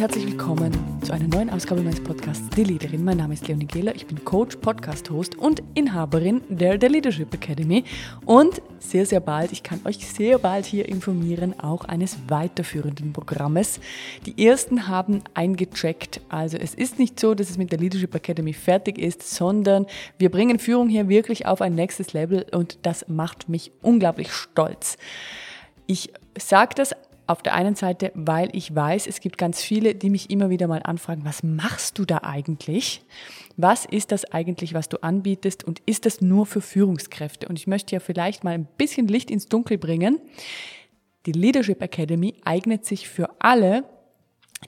und herzlich willkommen zu einer neuen Ausgabe meines Podcasts Die Leaderin. Mein Name ist Leonie Gehler, ich bin Coach, Podcast-Host und Inhaberin der, der Leadership Academy und sehr, sehr bald, ich kann euch sehr bald hier informieren, auch eines weiterführenden Programmes. Die ersten haben eingecheckt, also es ist nicht so, dass es mit der Leadership Academy fertig ist, sondern wir bringen Führung hier wirklich auf ein nächstes Level und das macht mich unglaublich stolz. Ich sage das auf der einen Seite, weil ich weiß, es gibt ganz viele, die mich immer wieder mal anfragen, was machst du da eigentlich? Was ist das eigentlich, was du anbietest und ist das nur für Führungskräfte? Und ich möchte ja vielleicht mal ein bisschen Licht ins Dunkel bringen. Die Leadership Academy eignet sich für alle,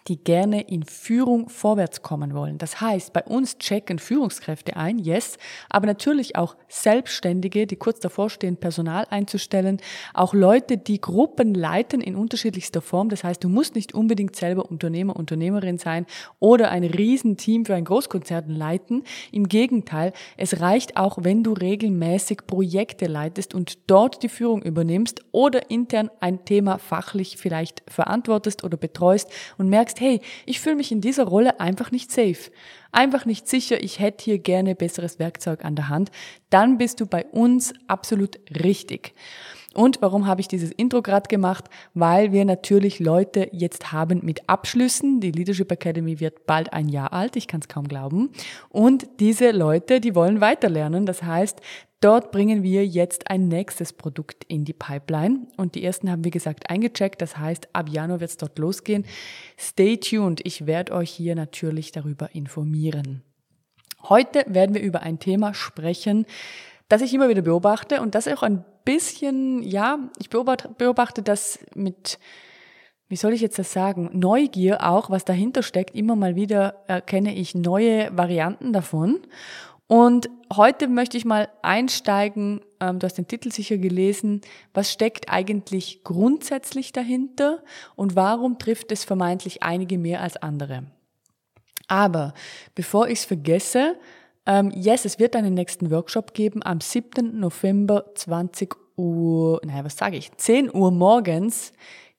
die gerne in Führung vorwärts kommen wollen. Das heißt, bei uns checken Führungskräfte ein, yes, aber natürlich auch Selbstständige, die kurz davor stehen, Personal einzustellen, auch Leute, die Gruppen leiten in unterschiedlichster Form. Das heißt, du musst nicht unbedingt selber Unternehmer, Unternehmerin sein oder ein Riesenteam für ein Großkonzert leiten. Im Gegenteil, es reicht auch, wenn du regelmäßig Projekte leitest und dort die Führung übernimmst oder intern ein Thema fachlich vielleicht verantwortest oder betreust und mehr merkst, hey, ich fühle mich in dieser Rolle einfach nicht safe, einfach nicht sicher, ich hätte hier gerne besseres Werkzeug an der Hand, dann bist du bei uns absolut richtig. Und warum habe ich dieses Intro gerade gemacht? Weil wir natürlich Leute jetzt haben mit Abschlüssen. Die Leadership Academy wird bald ein Jahr alt, ich kann es kaum glauben. Und diese Leute, die wollen weiterlernen. Das heißt, Dort bringen wir jetzt ein nächstes Produkt in die Pipeline und die ersten haben wir gesagt eingecheckt. Das heißt, ab Januar wird es dort losgehen. Stay tuned. Ich werde euch hier natürlich darüber informieren. Heute werden wir über ein Thema sprechen, das ich immer wieder beobachte und das auch ein bisschen, ja, ich beobachte, beobachte das mit wie soll ich jetzt das sagen, Neugier auch, was dahinter steckt. Immer mal wieder erkenne ich neue Varianten davon. Und heute möchte ich mal einsteigen, ähm, du hast den Titel sicher gelesen, was steckt eigentlich grundsätzlich dahinter und warum trifft es vermeintlich einige mehr als andere. Aber bevor ich es vergesse, ähm, yes, es wird einen nächsten Workshop geben am 7. November 20 Uhr, naja, was sage ich, 10 Uhr morgens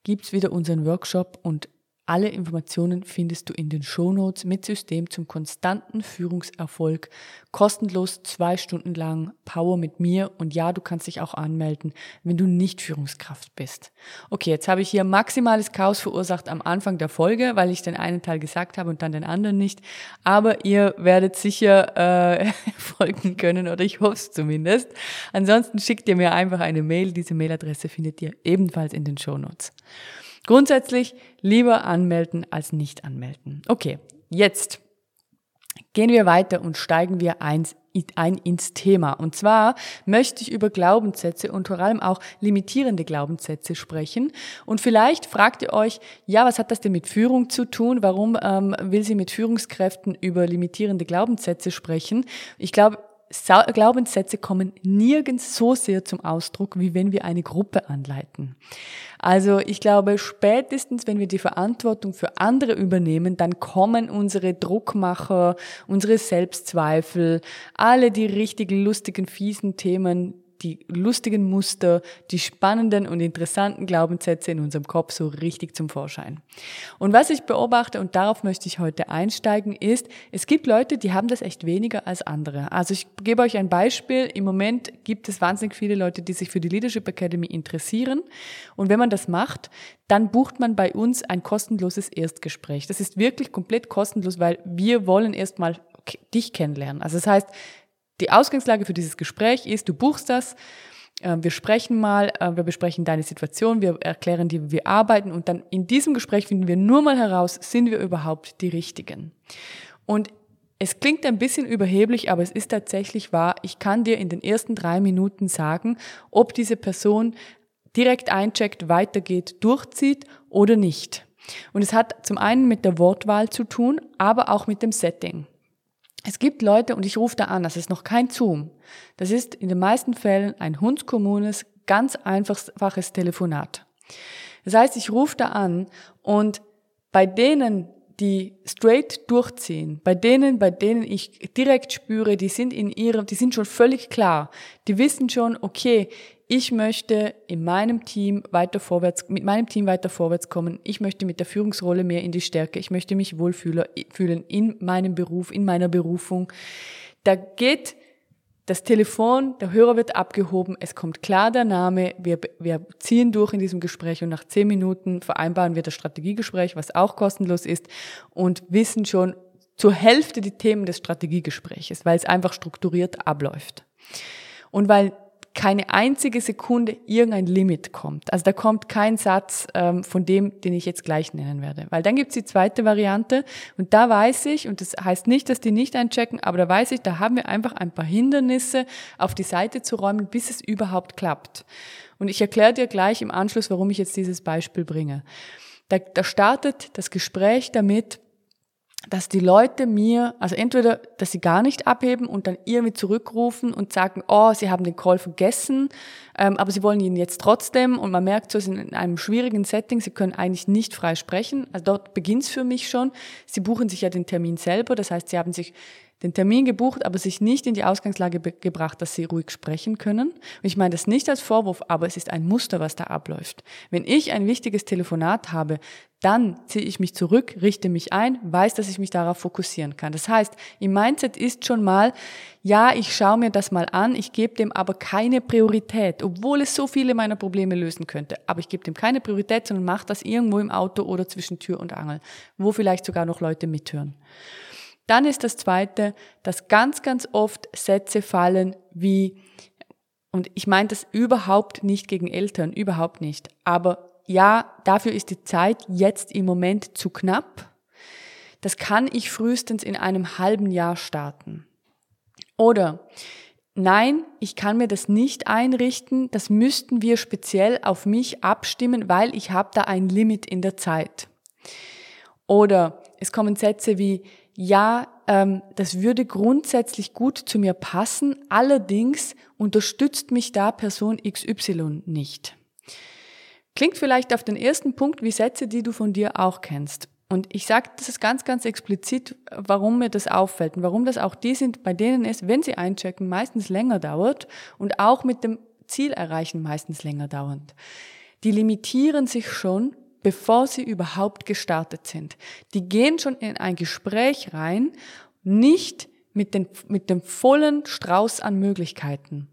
gibt's wieder unseren Workshop und alle Informationen findest du in den Shownotes mit System zum konstanten Führungserfolg. Kostenlos zwei Stunden lang Power mit mir. Und ja, du kannst dich auch anmelden, wenn du nicht Führungskraft bist. Okay, jetzt habe ich hier maximales Chaos verursacht am Anfang der Folge, weil ich den einen Teil gesagt habe und dann den anderen nicht. Aber ihr werdet sicher äh, folgen können oder ich hoffe es zumindest. Ansonsten schickt ihr mir einfach eine Mail. Diese Mailadresse findet ihr ebenfalls in den Shownotes. Grundsätzlich lieber anmelden als nicht anmelden. Okay, jetzt gehen wir weiter und steigen wir eins ein ins Thema. Und zwar möchte ich über Glaubenssätze und vor allem auch limitierende Glaubenssätze sprechen. Und vielleicht fragt ihr euch, ja, was hat das denn mit Führung zu tun? Warum ähm, will sie mit Führungskräften über limitierende Glaubenssätze sprechen? Ich glaube, Glaubenssätze kommen nirgends so sehr zum Ausdruck, wie wenn wir eine Gruppe anleiten. Also ich glaube, spätestens, wenn wir die Verantwortung für andere übernehmen, dann kommen unsere Druckmacher, unsere Selbstzweifel, alle die richtig lustigen, fiesen Themen, die lustigen Muster, die spannenden und interessanten Glaubenssätze in unserem Kopf so richtig zum Vorschein. Und was ich beobachte, und darauf möchte ich heute einsteigen, ist, es gibt Leute, die haben das echt weniger als andere. Also ich gebe euch ein Beispiel. Im Moment gibt es wahnsinnig viele Leute, die sich für die Leadership Academy interessieren. Und wenn man das macht, dann bucht man bei uns ein kostenloses Erstgespräch. Das ist wirklich komplett kostenlos, weil wir wollen erstmal dich kennenlernen. Also das heißt, die Ausgangslage für dieses Gespräch ist, du buchst das, äh, wir sprechen mal, äh, wir besprechen deine Situation, wir erklären dir, wie wir arbeiten und dann in diesem Gespräch finden wir nur mal heraus, sind wir überhaupt die Richtigen. Und es klingt ein bisschen überheblich, aber es ist tatsächlich wahr. Ich kann dir in den ersten drei Minuten sagen, ob diese Person direkt eincheckt, weitergeht, durchzieht oder nicht. Und es hat zum einen mit der Wortwahl zu tun, aber auch mit dem Setting. Es gibt Leute, und ich rufe da an, das ist noch kein Zoom. Das ist in den meisten Fällen ein hundskommunes, ganz einfaches Telefonat. Das heißt, ich rufe da an und bei denen, die straight durchziehen, bei denen, bei denen ich direkt spüre, die sind in ihrem, die sind schon völlig klar. Die wissen schon, okay, ich möchte in meinem Team weiter vorwärts, mit meinem Team weiter vorwärts kommen. Ich möchte mit der Führungsrolle mehr in die Stärke. Ich möchte mich wohlfühlen in meinem Beruf, in meiner Berufung. Da geht das Telefon, der Hörer wird abgehoben, es kommt klar der Name, wir, wir ziehen durch in diesem Gespräch und nach zehn Minuten vereinbaren wir das Strategiegespräch, was auch kostenlos ist und wissen schon zur Hälfte die Themen des Strategiegespräches, weil es einfach strukturiert abläuft. Und weil keine einzige Sekunde irgendein Limit kommt. Also da kommt kein Satz ähm, von dem, den ich jetzt gleich nennen werde. Weil dann gibt's die zweite Variante und da weiß ich, und das heißt nicht, dass die nicht einchecken, aber da weiß ich, da haben wir einfach ein paar Hindernisse auf die Seite zu räumen, bis es überhaupt klappt. Und ich erkläre dir gleich im Anschluss, warum ich jetzt dieses Beispiel bringe. Da, da startet das Gespräch damit, dass die Leute mir, also entweder, dass sie gar nicht abheben und dann irgendwie zurückrufen und sagen, oh, sie haben den Call vergessen, ähm, aber sie wollen ihn jetzt trotzdem und man merkt so, sie sind in einem schwierigen Setting, sie können eigentlich nicht frei sprechen. Also dort beginnt's für mich schon. Sie buchen sich ja den Termin selber, das heißt, sie haben sich den Termin gebucht, aber sich nicht in die Ausgangslage gebracht, dass sie ruhig sprechen können. Und ich meine das nicht als Vorwurf, aber es ist ein Muster, was da abläuft. Wenn ich ein wichtiges Telefonat habe, dann ziehe ich mich zurück, richte mich ein, weiß, dass ich mich darauf fokussieren kann. Das heißt, im Mindset ist schon mal, ja, ich schaue mir das mal an, ich gebe dem aber keine Priorität, obwohl es so viele meiner Probleme lösen könnte. Aber ich gebe dem keine Priorität, sondern mache das irgendwo im Auto oder zwischen Tür und Angel, wo vielleicht sogar noch Leute mithören. Dann ist das Zweite, dass ganz, ganz oft Sätze fallen wie, und ich meine das überhaupt nicht gegen Eltern, überhaupt nicht, aber ja, dafür ist die Zeit jetzt im Moment zu knapp. Das kann ich frühestens in einem halben Jahr starten. Oder nein, ich kann mir das nicht einrichten, das müssten wir speziell auf mich abstimmen, weil ich habe da ein Limit in der Zeit. Oder es kommen Sätze wie, ja, ähm, das würde grundsätzlich gut zu mir passen, allerdings unterstützt mich da Person XY nicht. Klingt vielleicht auf den ersten Punkt wie Sätze, die du von dir auch kennst. Und ich sage das ist ganz, ganz explizit, warum mir das auffällt und warum das auch die sind, bei denen es, wenn sie einchecken, meistens länger dauert und auch mit dem Ziel erreichen meistens länger dauert. Die limitieren sich schon bevor sie überhaupt gestartet sind. Die gehen schon in ein Gespräch rein, nicht mit, den, mit dem vollen Strauß an Möglichkeiten.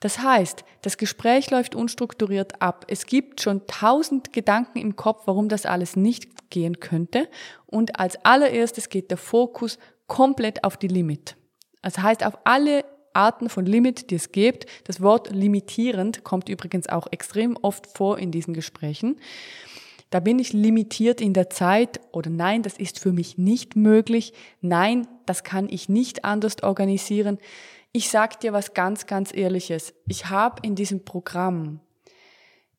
Das heißt, das Gespräch läuft unstrukturiert ab. Es gibt schon tausend Gedanken im Kopf, warum das alles nicht gehen könnte. Und als allererstes geht der Fokus komplett auf die Limit. Das heißt, auf alle Arten von Limit, die es gibt. Das Wort limitierend kommt übrigens auch extrem oft vor in diesen Gesprächen da bin ich limitiert in der Zeit oder nein, das ist für mich nicht möglich, nein, das kann ich nicht anders organisieren. Ich sag dir was ganz, ganz ehrliches. Ich habe in diesem Programm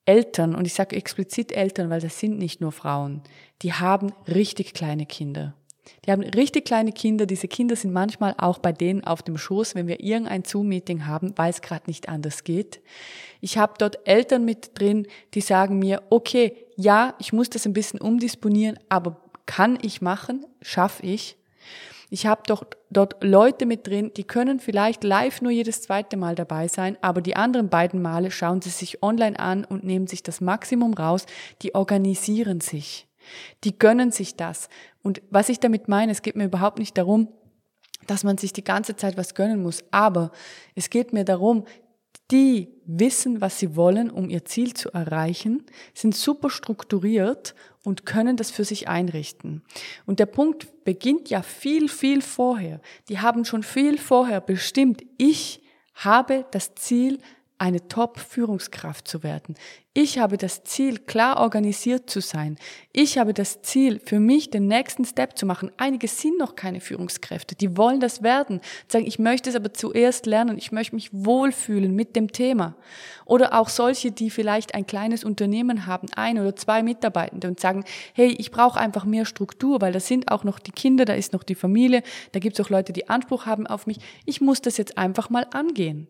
Eltern, und ich sage explizit Eltern, weil das sind nicht nur Frauen, die haben richtig kleine Kinder. Die haben richtig kleine Kinder. Diese Kinder sind manchmal auch bei denen auf dem Schoß, wenn wir irgendein Zoom-Meeting haben, weil es gerade nicht anders geht. Ich habe dort Eltern mit drin, die sagen mir, okay, ja, ich muss das ein bisschen umdisponieren, aber kann ich machen, schaffe ich. Ich habe doch dort Leute mit drin, die können vielleicht live nur jedes zweite Mal dabei sein, aber die anderen beiden Male schauen sie sich online an und nehmen sich das Maximum raus, die organisieren sich. Die gönnen sich das. Und was ich damit meine, es geht mir überhaupt nicht darum, dass man sich die ganze Zeit was gönnen muss, aber es geht mir darum, die wissen, was sie wollen, um ihr Ziel zu erreichen, sind super strukturiert und können das für sich einrichten. Und der Punkt beginnt ja viel, viel vorher. Die haben schon viel vorher bestimmt, ich habe das Ziel, eine Top-Führungskraft zu werden. Ich habe das Ziel, klar organisiert zu sein. Ich habe das Ziel, für mich den nächsten Step zu machen. Einige sind noch keine Führungskräfte, die wollen das werden. Sagen, ich möchte es aber zuerst lernen, ich möchte mich wohlfühlen mit dem Thema. Oder auch solche, die vielleicht ein kleines Unternehmen haben, ein oder zwei Mitarbeitende und sagen, hey, ich brauche einfach mehr Struktur, weil da sind auch noch die Kinder, da ist noch die Familie, da gibt es auch Leute, die Anspruch haben auf mich. Ich muss das jetzt einfach mal angehen.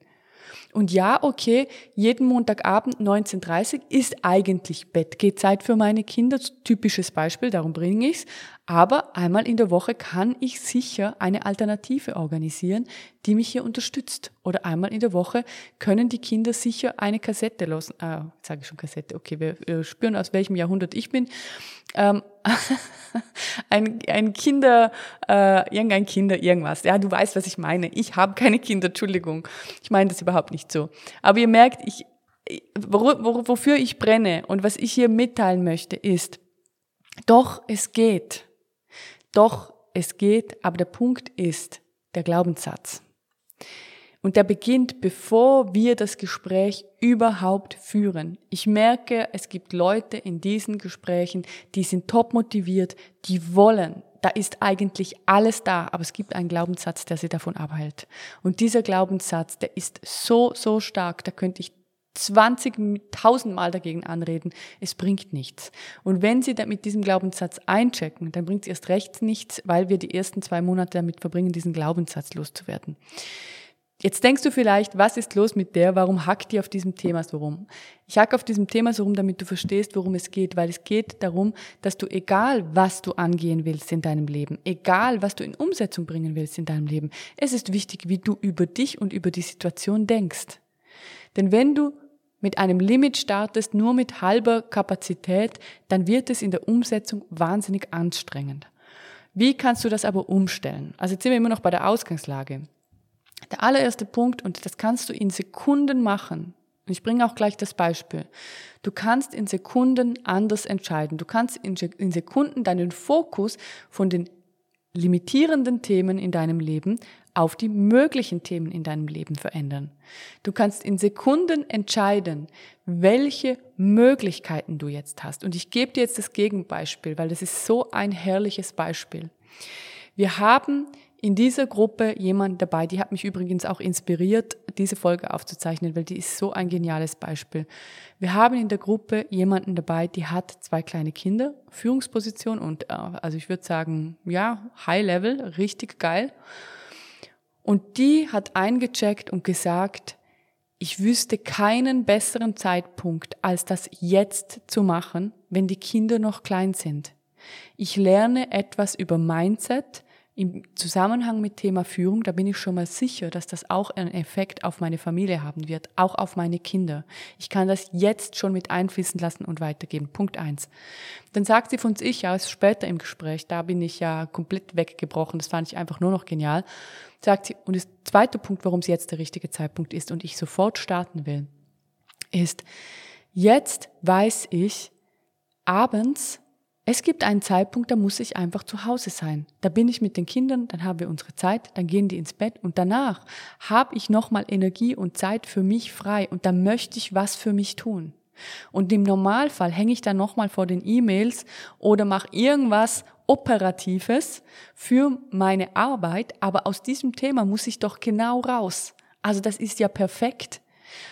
Und ja, okay, jeden Montagabend 19.30 Uhr ist eigentlich Bettgehzeit für meine Kinder. Typisches Beispiel, darum bringe ich's. Aber einmal in der Woche kann ich sicher eine Alternative organisieren, die mich hier unterstützt. Oder einmal in der Woche können die Kinder sicher eine Kassette los. Ah, jetzt sage ich schon Kassette. Okay, wir, wir spüren, aus welchem Jahrhundert ich bin. Ähm, ein, ein Kinder, äh, irgendein Kinder, irgendwas. Ja, du weißt, was ich meine. Ich habe keine Kinder, Entschuldigung. Ich meine das überhaupt nicht so. Aber ihr merkt, ich, wofür ich brenne und was ich hier mitteilen möchte, ist, doch, es geht. Doch, es geht, aber der Punkt ist der Glaubenssatz. Und der beginnt, bevor wir das Gespräch überhaupt führen. Ich merke, es gibt Leute in diesen Gesprächen, die sind top motiviert, die wollen. Da ist eigentlich alles da, aber es gibt einen Glaubenssatz, der sie davon abhält. Und dieser Glaubenssatz, der ist so, so stark, da könnte ich 20.000 Mal dagegen anreden, es bringt nichts. Und wenn Sie mit diesem Glaubenssatz einchecken, dann bringt es erst recht nichts, weil wir die ersten zwei Monate damit verbringen, diesen Glaubenssatz loszuwerden. Jetzt denkst du vielleicht, was ist los mit der? Warum hackt die auf diesem Thema so rum? Ich hacke auf diesem Thema so rum, damit du verstehst, worum es geht, weil es geht darum, dass du egal, was du angehen willst in deinem Leben, egal, was du in Umsetzung bringen willst in deinem Leben, es ist wichtig, wie du über dich und über die Situation denkst. Denn wenn du mit einem Limit startest, nur mit halber Kapazität, dann wird es in der Umsetzung wahnsinnig anstrengend. Wie kannst du das aber umstellen? Also jetzt sind wir immer noch bei der Ausgangslage. Der allererste Punkt, und das kannst du in Sekunden machen, und ich bringe auch gleich das Beispiel. Du kannst in Sekunden anders entscheiden. Du kannst in Sekunden deinen Fokus von den limitierenden Themen in deinem Leben auf die möglichen Themen in deinem Leben verändern. Du kannst in Sekunden entscheiden, welche Möglichkeiten du jetzt hast. Und ich gebe dir jetzt das Gegenbeispiel, weil das ist so ein herrliches Beispiel. Wir haben in dieser Gruppe jemand dabei, die hat mich übrigens auch inspiriert, diese Folge aufzuzeichnen, weil die ist so ein geniales Beispiel. Wir haben in der Gruppe jemanden dabei, die hat zwei kleine Kinder, Führungsposition und äh, also ich würde sagen, ja, High Level, richtig geil. Und die hat eingecheckt und gesagt, ich wüsste keinen besseren Zeitpunkt, als das jetzt zu machen, wenn die Kinder noch klein sind. Ich lerne etwas über Mindset, im Zusammenhang mit Thema Führung, da bin ich schon mal sicher, dass das auch einen Effekt auf meine Familie haben wird, auch auf meine Kinder. Ich kann das jetzt schon mit einfließen lassen und weitergeben. Punkt eins. Dann sagt sie von sich aus später im Gespräch, da bin ich ja komplett weggebrochen, das fand ich einfach nur noch genial, sagt sie, und der zweite Punkt, warum es jetzt der richtige Zeitpunkt ist und ich sofort starten will, ist, jetzt weiß ich, abends es gibt einen Zeitpunkt, da muss ich einfach zu Hause sein. Da bin ich mit den Kindern, dann haben wir unsere Zeit, dann gehen die ins Bett und danach habe ich nochmal Energie und Zeit für mich frei und da möchte ich was für mich tun. Und im Normalfall hänge ich dann nochmal vor den E-Mails oder mache irgendwas Operatives für meine Arbeit, aber aus diesem Thema muss ich doch genau raus. Also das ist ja perfekt.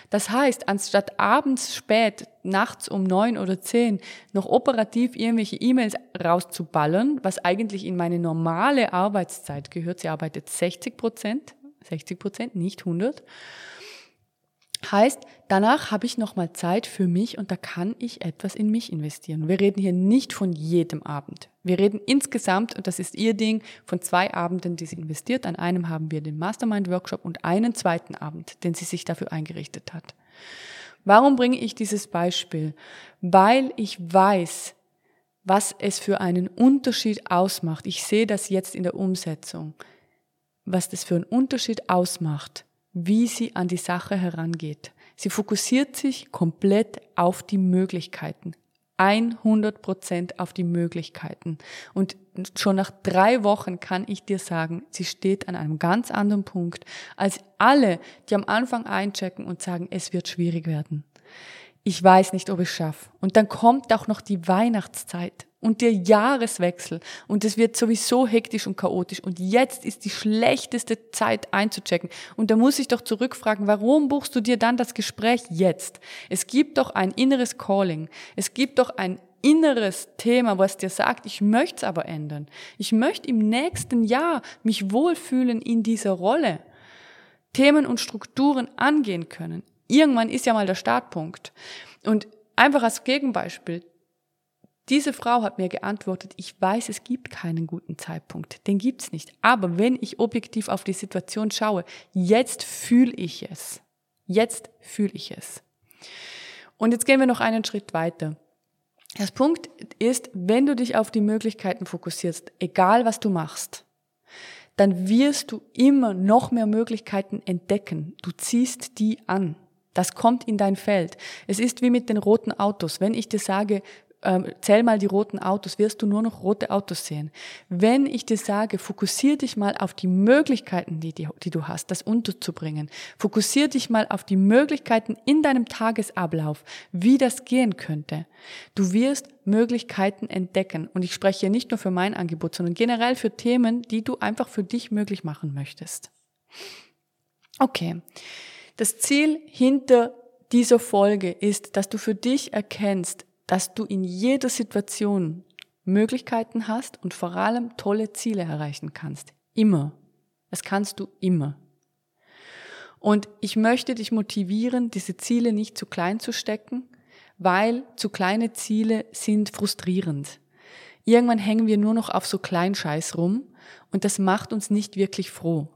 Das heißt, anstatt abends spät, nachts um neun oder zehn, noch operativ irgendwelche E-Mails rauszuballern, was eigentlich in meine normale Arbeitszeit gehört, sie arbeitet 60 Prozent, 60 Prozent, nicht 100, Heißt, danach habe ich nochmal Zeit für mich und da kann ich etwas in mich investieren. Wir reden hier nicht von jedem Abend. Wir reden insgesamt, und das ist ihr Ding, von zwei Abenden, die sie investiert. An einem haben wir den Mastermind-Workshop und einen zweiten Abend, den sie sich dafür eingerichtet hat. Warum bringe ich dieses Beispiel? Weil ich weiß, was es für einen Unterschied ausmacht. Ich sehe das jetzt in der Umsetzung. Was das für einen Unterschied ausmacht wie sie an die Sache herangeht. Sie fokussiert sich komplett auf die Möglichkeiten. 100 Prozent auf die Möglichkeiten. Und schon nach drei Wochen kann ich dir sagen, sie steht an einem ganz anderen Punkt als alle, die am Anfang einchecken und sagen, es wird schwierig werden. Ich weiß nicht, ob ich schaffe. Und dann kommt auch noch die Weihnachtszeit und der Jahreswechsel und es wird sowieso hektisch und chaotisch und jetzt ist die schlechteste Zeit einzuchecken und da muss ich doch zurückfragen, warum buchst du dir dann das Gespräch jetzt? Es gibt doch ein inneres Calling, es gibt doch ein inneres Thema, was dir sagt, ich möchte es aber ändern. Ich möchte im nächsten Jahr mich wohlfühlen in dieser Rolle. Themen und Strukturen angehen können. Irgendwann ist ja mal der Startpunkt. Und einfach als Gegenbeispiel, diese Frau hat mir geantwortet, ich weiß, es gibt keinen guten Zeitpunkt, den gibt's nicht. Aber wenn ich objektiv auf die Situation schaue, jetzt fühle ich es. Jetzt fühle ich es. Und jetzt gehen wir noch einen Schritt weiter. Das Punkt ist, wenn du dich auf die Möglichkeiten fokussierst, egal was du machst, dann wirst du immer noch mehr Möglichkeiten entdecken. Du ziehst die an. Das kommt in dein Feld. Es ist wie mit den roten Autos. Wenn ich dir sage, ähm, zähl mal die roten Autos, wirst du nur noch rote Autos sehen. Wenn ich dir sage, fokussier dich mal auf die Möglichkeiten, die, die, die du hast, das unterzubringen. Fokussier dich mal auf die Möglichkeiten in deinem Tagesablauf, wie das gehen könnte. Du wirst Möglichkeiten entdecken. Und ich spreche hier nicht nur für mein Angebot, sondern generell für Themen, die du einfach für dich möglich machen möchtest. Okay. Das Ziel hinter dieser Folge ist, dass du für dich erkennst, dass du in jeder Situation Möglichkeiten hast und vor allem tolle Ziele erreichen kannst. Immer. Das kannst du immer. Und ich möchte dich motivieren, diese Ziele nicht zu klein zu stecken, weil zu kleine Ziele sind frustrierend. Irgendwann hängen wir nur noch auf so Kleinscheiß rum und das macht uns nicht wirklich froh.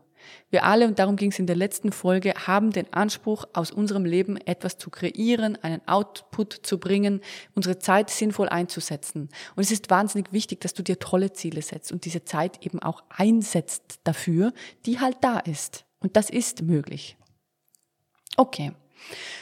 Wir alle, und darum ging es in der letzten Folge, haben den Anspruch, aus unserem Leben etwas zu kreieren, einen Output zu bringen, unsere Zeit sinnvoll einzusetzen. Und es ist wahnsinnig wichtig, dass du dir tolle Ziele setzt und diese Zeit eben auch einsetzt dafür, die halt da ist. Und das ist möglich. Okay.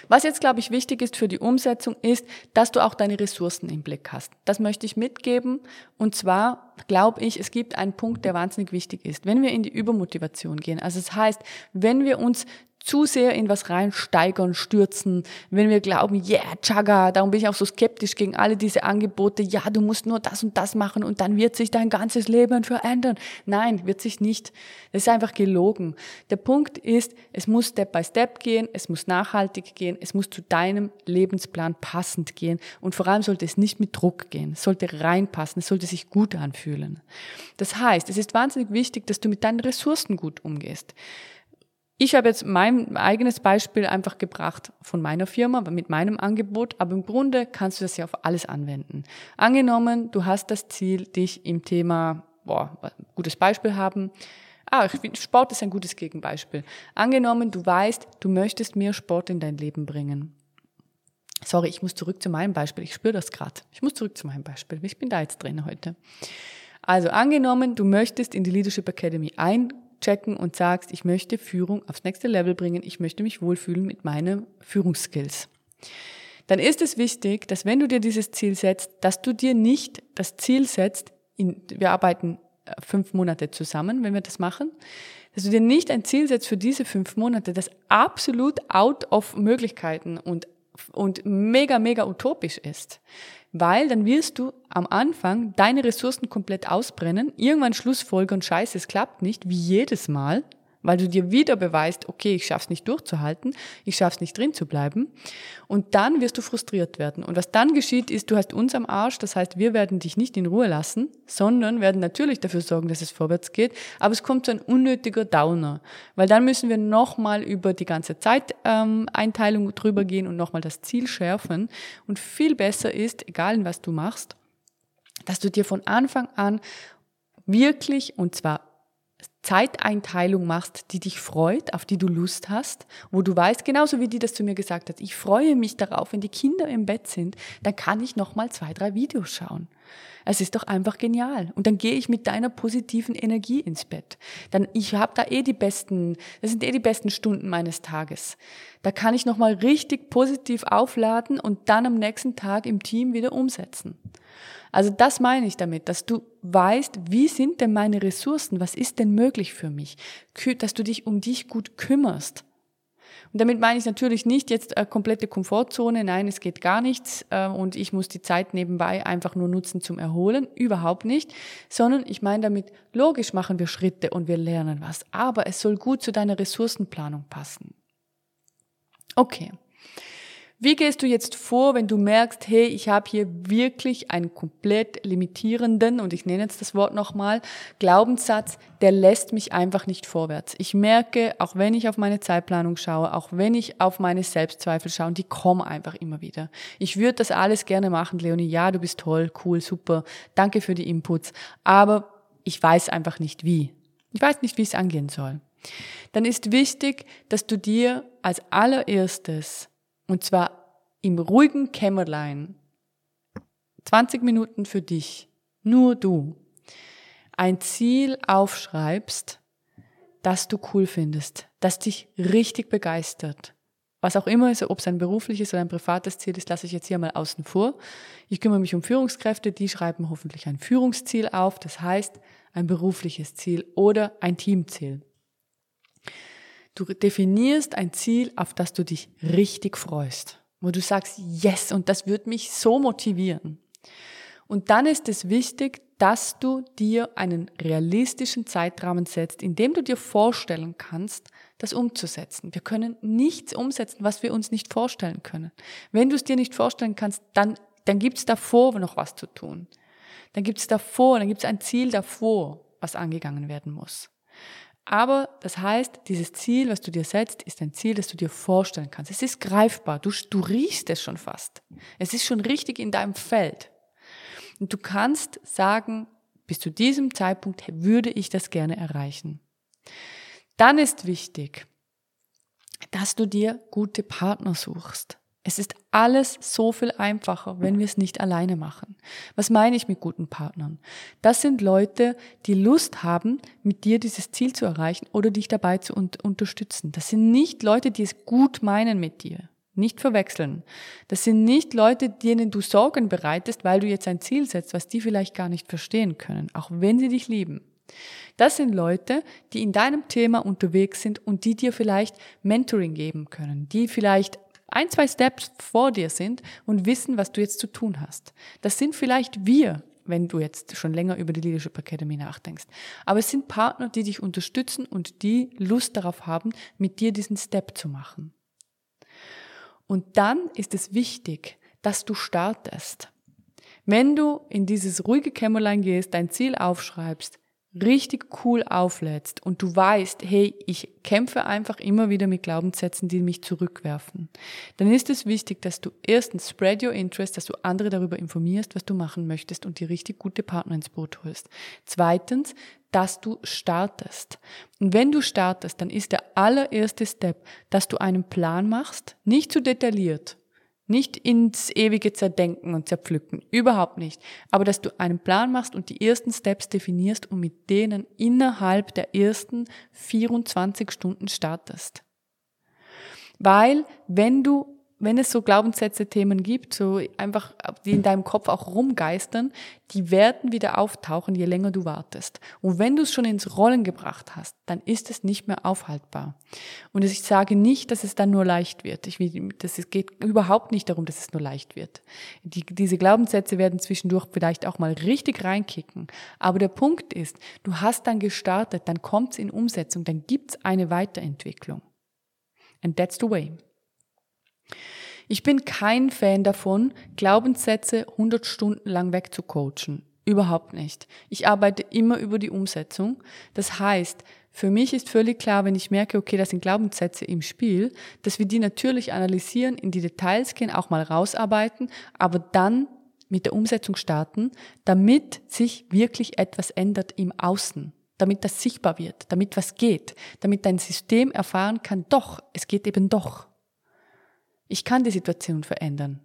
Was jetzt, glaube ich, wichtig ist für die Umsetzung, ist, dass du auch deine Ressourcen im Blick hast. Das möchte ich mitgeben. Und zwar glaube ich, es gibt einen Punkt, der wahnsinnig wichtig ist. Wenn wir in die Übermotivation gehen, also das heißt, wenn wir uns zu sehr in was reinsteigern, stürzen, wenn wir glauben, yeah, Chaga, darum bin ich auch so skeptisch gegen alle diese Angebote, ja, du musst nur das und das machen und dann wird sich dein ganzes Leben verändern. Nein, wird sich nicht. Das ist einfach gelogen. Der Punkt ist, es muss Step by Step gehen, es muss nachhaltig gehen, es muss zu deinem Lebensplan passend gehen und vor allem sollte es nicht mit Druck gehen, es sollte reinpassen, es sollte sich gut anfühlen. Das heißt, es ist wahnsinnig wichtig, dass du mit deinen Ressourcen gut umgehst. Ich habe jetzt mein eigenes Beispiel einfach gebracht von meiner Firma, mit meinem Angebot, aber im Grunde kannst du das ja auf alles anwenden. Angenommen, du hast das Ziel, dich im Thema, boah, gutes Beispiel haben, Ah, ich finde, Sport ist ein gutes Gegenbeispiel. Angenommen, du weißt, du möchtest mehr Sport in dein Leben bringen. Sorry, ich muss zurück zu meinem Beispiel. Ich spüre das gerade. Ich muss zurück zu meinem Beispiel. Ich bin da jetzt drin heute. Also angenommen, du möchtest in die Leadership Academy ein checken und sagst, ich möchte Führung aufs nächste Level bringen, ich möchte mich wohlfühlen mit meinen Führungsskills. Dann ist es wichtig, dass wenn du dir dieses Ziel setzt, dass du dir nicht das Ziel setzt, in, wir arbeiten äh, fünf Monate zusammen, wenn wir das machen, dass du dir nicht ein Ziel setzt für diese fünf Monate, das absolut out of Möglichkeiten und, und mega, mega utopisch ist weil dann wirst du am Anfang deine Ressourcen komplett ausbrennen, irgendwann Schlussfolgern, scheiße, es klappt nicht, wie jedes Mal, weil du dir wieder beweist, okay, ich schaff's nicht durchzuhalten, ich schaff's nicht drin zu bleiben. Und dann wirst du frustriert werden. Und was dann geschieht, ist, du hast uns am Arsch, das heißt, wir werden dich nicht in Ruhe lassen, sondern werden natürlich dafür sorgen, dass es vorwärts geht. Aber es kommt zu ein unnötiger Downer, weil dann müssen wir nochmal über die ganze Zeiteinteilung ähm, drüber gehen und nochmal das Ziel schärfen. Und viel besser ist, egal in was du machst, dass du dir von Anfang an wirklich, und zwar Zeiteinteilung machst, die dich freut, auf die du Lust hast, wo du weißt, genauso wie die das zu mir gesagt hat, ich freue mich darauf, wenn die Kinder im Bett sind, dann kann ich noch mal zwei, drei Videos schauen. Es ist doch einfach genial. Und dann gehe ich mit deiner positiven Energie ins Bett. Dann ich habe da eh die besten, das sind eh die besten Stunden meines Tages. Da kann ich noch mal richtig positiv aufladen und dann am nächsten Tag im Team wieder umsetzen. Also das meine ich damit, dass du weißt, wie sind denn meine Ressourcen, was ist denn möglich für mich, dass du dich um dich gut kümmerst. Und damit meine ich natürlich nicht jetzt eine komplette Komfortzone, nein, es geht gar nichts äh, und ich muss die Zeit nebenbei einfach nur nutzen zum Erholen, überhaupt nicht, sondern ich meine damit, logisch machen wir Schritte und wir lernen was, aber es soll gut zu deiner Ressourcenplanung passen. Okay. Wie gehst du jetzt vor, wenn du merkst, hey, ich habe hier wirklich einen komplett limitierenden, und ich nenne jetzt das Wort nochmal, Glaubenssatz, der lässt mich einfach nicht vorwärts. Ich merke, auch wenn ich auf meine Zeitplanung schaue, auch wenn ich auf meine Selbstzweifel schaue, die kommen einfach immer wieder. Ich würde das alles gerne machen, Leonie. Ja, du bist toll, cool, super. Danke für die Inputs. Aber ich weiß einfach nicht wie. Ich weiß nicht, wie es angehen soll. Dann ist wichtig, dass du dir als allererstes und zwar im ruhigen Kämmerlein. 20 Minuten für dich. Nur du. Ein Ziel aufschreibst, das du cool findest, das dich richtig begeistert. Was auch immer ist, ob es ein berufliches oder ein privates Ziel ist, lasse ich jetzt hier mal außen vor. Ich kümmere mich um Führungskräfte, die schreiben hoffentlich ein Führungsziel auf, das heißt ein berufliches Ziel oder ein Teamziel. Du definierst ein Ziel, auf das du dich richtig freust, wo du sagst, yes, und das wird mich so motivieren. Und dann ist es wichtig, dass du dir einen realistischen Zeitrahmen setzt, in dem du dir vorstellen kannst, das umzusetzen. Wir können nichts umsetzen, was wir uns nicht vorstellen können. Wenn du es dir nicht vorstellen kannst, dann, dann gibt es davor noch was zu tun. Dann gibt es davor, dann gibt es ein Ziel davor, was angegangen werden muss. Aber das heißt, dieses Ziel, was du dir setzt, ist ein Ziel, das du dir vorstellen kannst. Es ist greifbar. Du, du riechst es schon fast. Es ist schon richtig in deinem Feld. Und du kannst sagen, bis zu diesem Zeitpunkt würde ich das gerne erreichen. Dann ist wichtig, dass du dir gute Partner suchst. Es ist alles so viel einfacher, wenn wir es nicht alleine machen. Was meine ich mit guten Partnern? Das sind Leute, die Lust haben, mit dir dieses Ziel zu erreichen oder dich dabei zu un unterstützen. Das sind nicht Leute, die es gut meinen mit dir. Nicht verwechseln. Das sind nicht Leute, denen du Sorgen bereitest, weil du jetzt ein Ziel setzt, was die vielleicht gar nicht verstehen können, auch wenn sie dich lieben. Das sind Leute, die in deinem Thema unterwegs sind und die dir vielleicht Mentoring geben können, die vielleicht ein, zwei Steps vor dir sind und wissen, was du jetzt zu tun hast. Das sind vielleicht wir, wenn du jetzt schon länger über die Leadership Academy nachdenkst. Aber es sind Partner, die dich unterstützen und die Lust darauf haben, mit dir diesen Step zu machen. Und dann ist es wichtig, dass du startest. Wenn du in dieses ruhige Kämmerlein gehst, dein Ziel aufschreibst, richtig cool auflädst und du weißt, hey, ich kämpfe einfach immer wieder mit Glaubenssätzen, die mich zurückwerfen, dann ist es wichtig, dass du erstens spread your interest, dass du andere darüber informierst, was du machen möchtest und die richtig gute Partner ins Boot holst. Zweitens, dass du startest. Und wenn du startest, dann ist der allererste Step, dass du einen Plan machst, nicht zu detailliert, nicht ins ewige Zerdenken und Zerpflücken, überhaupt nicht. Aber dass du einen Plan machst und die ersten Steps definierst und mit denen innerhalb der ersten 24 Stunden startest. Weil wenn du wenn es so Glaubenssätze, Themen gibt, so einfach, die in deinem Kopf auch rumgeistern, die werden wieder auftauchen, je länger du wartest. Und wenn du es schon ins Rollen gebracht hast, dann ist es nicht mehr aufhaltbar. Und ich sage nicht, dass es dann nur leicht wird. Ich, das, es geht überhaupt nicht darum, dass es nur leicht wird. Die, diese Glaubenssätze werden zwischendurch vielleicht auch mal richtig reinkicken. Aber der Punkt ist, du hast dann gestartet, dann kommt es in Umsetzung, dann gibt es eine Weiterentwicklung. And that's the way. Ich bin kein Fan davon, Glaubenssätze 100 Stunden lang wegzucoachen. Überhaupt nicht. Ich arbeite immer über die Umsetzung. Das heißt, für mich ist völlig klar, wenn ich merke, okay, das sind Glaubenssätze im Spiel, dass wir die natürlich analysieren, in die Details gehen, auch mal rausarbeiten, aber dann mit der Umsetzung starten, damit sich wirklich etwas ändert im Außen, damit das sichtbar wird, damit was geht, damit dein System erfahren kann, doch, es geht eben doch. Ich kann die Situation verändern.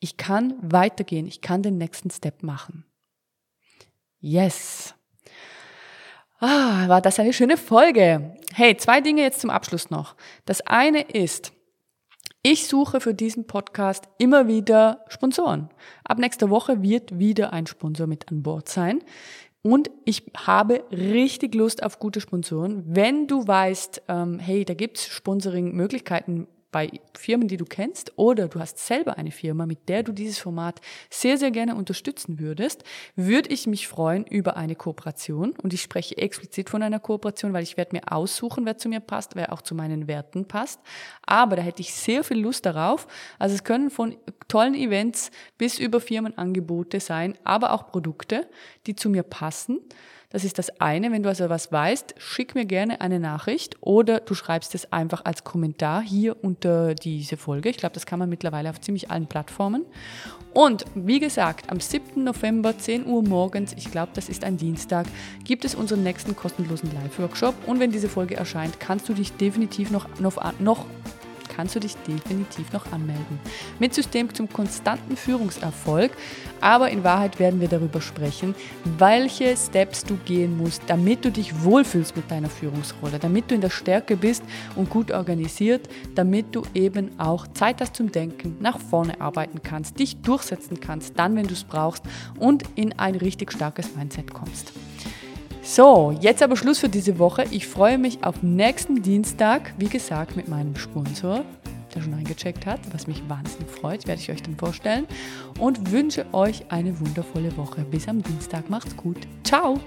Ich kann weitergehen. Ich kann den nächsten Step machen. Yes. Ah, war das eine schöne Folge. Hey, zwei Dinge jetzt zum Abschluss noch. Das eine ist, ich suche für diesen Podcast immer wieder Sponsoren. Ab nächster Woche wird wieder ein Sponsor mit an Bord sein. Und ich habe richtig Lust auf gute Sponsoren. Wenn du weißt, ähm, hey, da gibt's Sponsoring-Möglichkeiten bei Firmen, die du kennst, oder du hast selber eine Firma, mit der du dieses Format sehr, sehr gerne unterstützen würdest, würde ich mich freuen über eine Kooperation. Und ich spreche explizit von einer Kooperation, weil ich werde mir aussuchen, wer zu mir passt, wer auch zu meinen Werten passt. Aber da hätte ich sehr viel Lust darauf. Also es können von tollen Events bis über Firmenangebote sein, aber auch Produkte, die zu mir passen. Das ist das eine. Wenn du also was weißt, schick mir gerne eine Nachricht oder du schreibst es einfach als Kommentar hier unter diese Folge. Ich glaube, das kann man mittlerweile auf ziemlich allen Plattformen. Und wie gesagt, am 7. November, 10 Uhr morgens, ich glaube, das ist ein Dienstag, gibt es unseren nächsten kostenlosen Live-Workshop. Und wenn diese Folge erscheint, kannst du dich definitiv noch, noch, noch kannst du dich definitiv noch anmelden. Mit System zum konstanten Führungserfolg, aber in Wahrheit werden wir darüber sprechen, welche Steps du gehen musst, damit du dich wohlfühlst mit deiner Führungsrolle, damit du in der Stärke bist und gut organisiert, damit du eben auch Zeit hast zum Denken, nach vorne arbeiten kannst, dich durchsetzen kannst, dann, wenn du es brauchst und in ein richtig starkes Mindset kommst. So, jetzt aber Schluss für diese Woche. Ich freue mich auf nächsten Dienstag, wie gesagt, mit meinem Sponsor, der schon eingecheckt hat, was mich wahnsinnig freut, werde ich euch dann vorstellen und wünsche euch eine wundervolle Woche. Bis am Dienstag, macht's gut. Ciao!